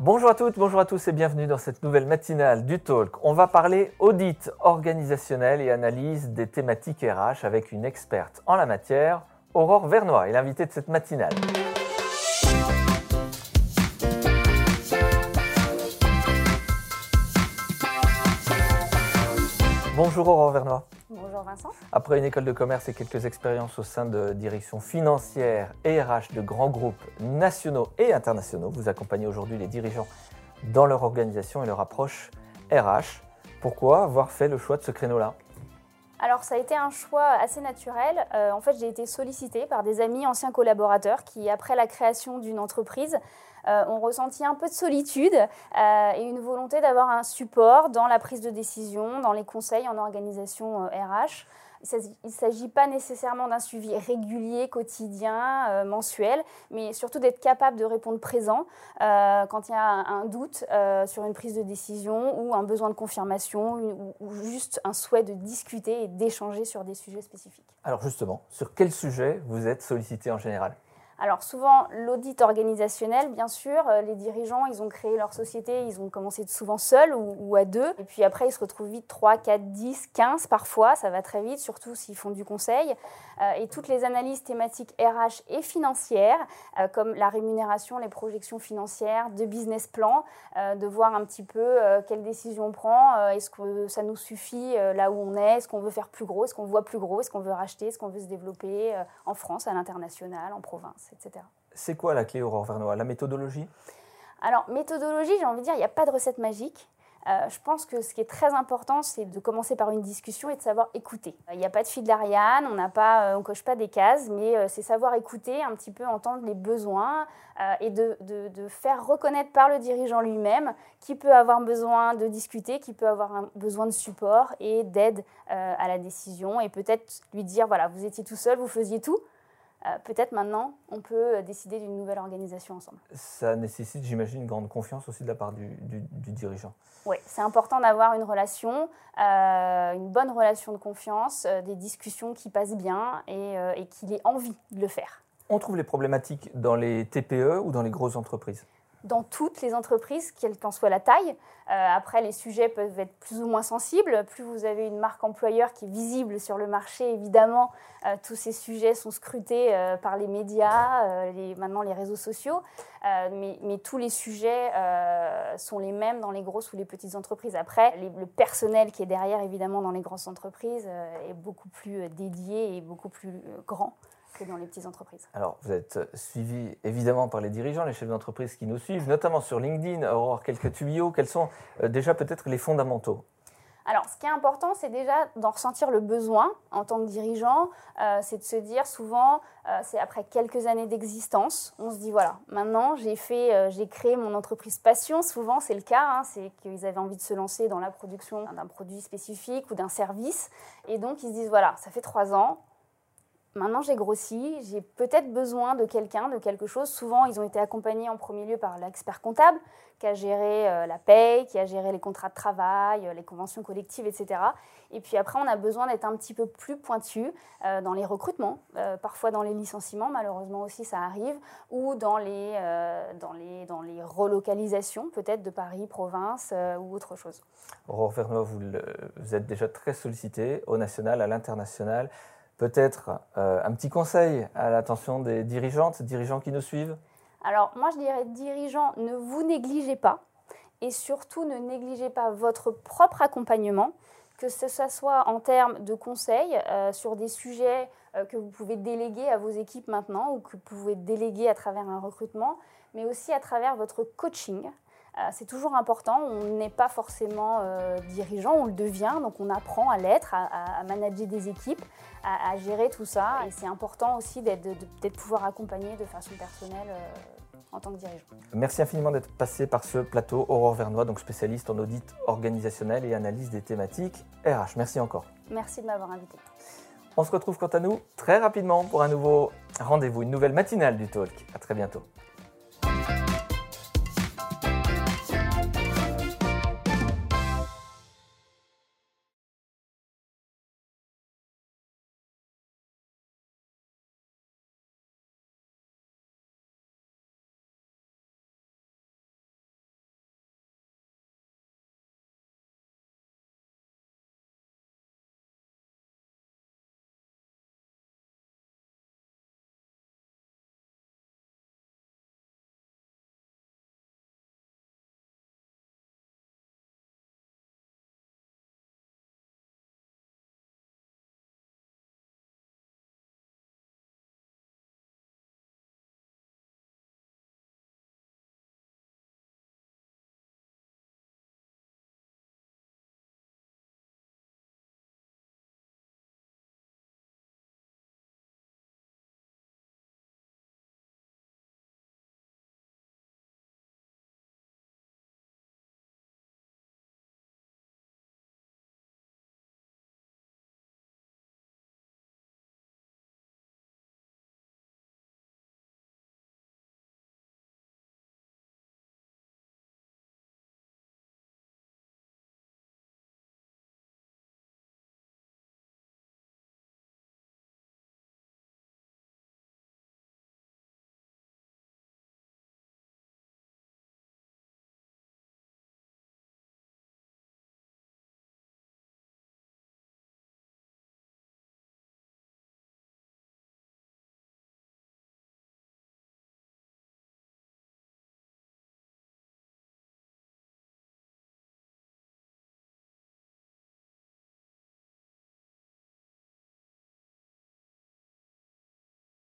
Bonjour à toutes, bonjour à tous et bienvenue dans cette nouvelle matinale du Talk. On va parler audit organisationnel et analyse des thématiques RH avec une experte en la matière, Aurore Vernois, est l'invitée de cette matinale. Bonjour Aurore Vernois. Après une école de commerce et quelques expériences au sein de directions financières et RH de grands groupes nationaux et internationaux, vous accompagnez aujourd'hui les dirigeants dans leur organisation et leur approche RH. Pourquoi avoir fait le choix de ce créneau-là? Alors ça a été un choix assez naturel. Euh, en fait, j'ai été sollicitée par des amis anciens collaborateurs qui, après la création d'une entreprise, euh, ont ressenti un peu de solitude euh, et une volonté d'avoir un support dans la prise de décision, dans les conseils en organisation RH. Il ne s'agit pas nécessairement d'un suivi régulier, quotidien, euh, mensuel, mais surtout d'être capable de répondre présent euh, quand il y a un, doute euh, sur une prise de décision ou un besoin de confirmation ou, ou, juste un souhait de discuter et d'échanger sur des sujets spécifiques. Alors justement, sur quel sujet vous êtes sollicité en général? Alors souvent, l'audit organisationnel, bien sûr, euh, les dirigeants, ils ont créé leur société, ils ont commencé souvent seuls ou, à deux, et puis après, ils se retrouvent vite 3, 4, 10, 15 parfois, ça va très vite, surtout s'ils font du conseil. Euh, et toutes les analyses thématiques RH et financières, euh, comme la rémunération, les projections financières, de business plan, de voir un petit peu quelles décisions on prend, est-ce que ça nous suffit là où on est, est-ce qu'on veut faire plus gros, est-ce qu'on voit plus gros, est-ce qu'on veut racheter, est-ce qu'on veut se développer en France, à l'international, en province. C'est quoi la clé, Aurore Vernois? La méthodologie? Alors, méthodologie, j'ai envie de dire, il n'y a pas de recette magique. Euh, je pense que ce qui est très important, c'est de commencer par une discussion et de savoir écouter. Il n'y a pas de fil d'Ariane, on n'a pas, euh, on coche pas des cases, mais euh, c'est savoir écouter, un petit peu entendre les besoins et de, de, faire reconnaître par le dirigeant lui-même qui peut avoir besoin de discuter, qui peut avoir un besoin de support et d'aide à la décision, et peut-être lui dire voilà, vous étiez tout seul, vous faisiez tout. Euh, peut-être maintenant, on peut euh, décider d'une nouvelle organisation ensemble. Ça nécessite, j'imagine, une grande confiance aussi de la part du, dirigeant. Oui, c'est important d'avoir une relation, euh, une bonne relation de confiance, des discussions qui passent bien et, et qu'il ait envie de le faire. On trouve les problématiques dans les TPE ou dans les grosses entreprises? Dans toutes les entreprises, quelle qu'en soit la taille. Euh, après, les sujets peuvent être plus ou moins sensibles. Plus vous avez une marque employeur qui est visible sur le marché, évidemment, euh, tous ces sujets sont scrutés euh, par les médias, maintenant les réseaux sociaux. Mais, tous les sujets sont les mêmes dans les grosses ou les petites entreprises. Après, le personnel qui est derrière, évidemment, dans les grosses entreprises est beaucoup plus dédié et beaucoup plus grand que dans les petites entreprises. Alors, vous êtes suivi évidemment par les dirigeants, les chefs d'entreprise qui nous suivent, notamment sur LinkedIn. Aurore, quelques tuyaux. Quels sont euh, déjà peut-être les fondamentaux? Alors, ce qui est important, c'est déjà d'en ressentir le besoin en tant que dirigeant. Euh, c'est de se dire souvent, euh, c'est après quelques années d'existence, on se dit voilà, maintenant j'ai fait, j'ai créé mon entreprise passion. Souvent, c'est le cas, hein, c'est qu'ils avaient envie de se lancer dans la production d'un produit spécifique ou d'un service, et donc ils se disent voilà, ça fait trois ans, Maintenant, j'ai grossi, j'ai peut-être besoin de quelqu'un, de quelque chose. Souvent, ils ont été accompagnés en premier lieu par l'expert comptable qui a géré euh, la paye, qui a géré les contrats de travail, euh, les conventions collectives, etc. Et puis après, on a besoin d'être un petit peu plus pointu euh, dans les recrutements, parfois dans les licenciements, malheureusement aussi ça arrive, ou dans les, dans les, dans les relocalisations, peut-être de Paris, province ou autre chose. Aurore Vernois, vous, vous êtes déjà très sollicité au national, à l'international peut-être euh, un petit conseil à l'attention des dirigeantes, dirigeants qui nous suivent? Alors moi je dirais dirigeants, ne vous négligez pas et surtout ne négligez pas votre propre accompagnement, que ce soit en termes de conseils euh, sur des sujets euh, que vous pouvez déléguer à vos équipes maintenant ou que vous pouvez déléguer à travers un recrutement, mais aussi à travers votre coaching. Euh, c'est toujours important. On n'est pas forcément euh, dirigeant, on le devient, donc on apprend à l'être, à, manager des équipes, à, gérer tout ça. Et c'est important aussi d'être pouvoir accompagner de façon personnelle. Euh, en tant que dirigeant. Merci infiniment d'être passé par ce plateau. Aurore Vernois, donc spécialiste en audit organisationnel et analyse des thématiques RH. Merci encore. Merci de m'avoir invité. On se retrouve quant à nous très rapidement pour un nouveau rendez-vous, une nouvelle matinale du Talk. À très bientôt.